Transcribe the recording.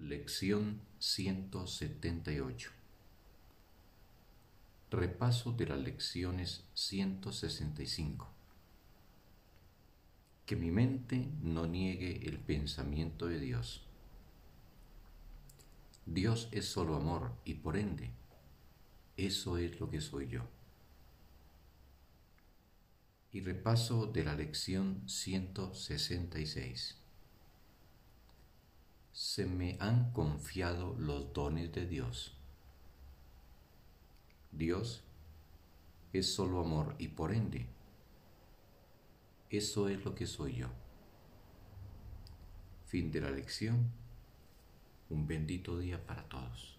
Lección 178 Repaso de las lecciones 165 Que mi mente no niegue el pensamiento de Dios. Dios es solo amor y por ende, eso es lo que soy yo. Y repaso de la lección 166 se me han confiado los dones de Dios. Dios es solo amor y por ende, eso es lo que soy yo. Fin de la lección. Un bendito día para todos.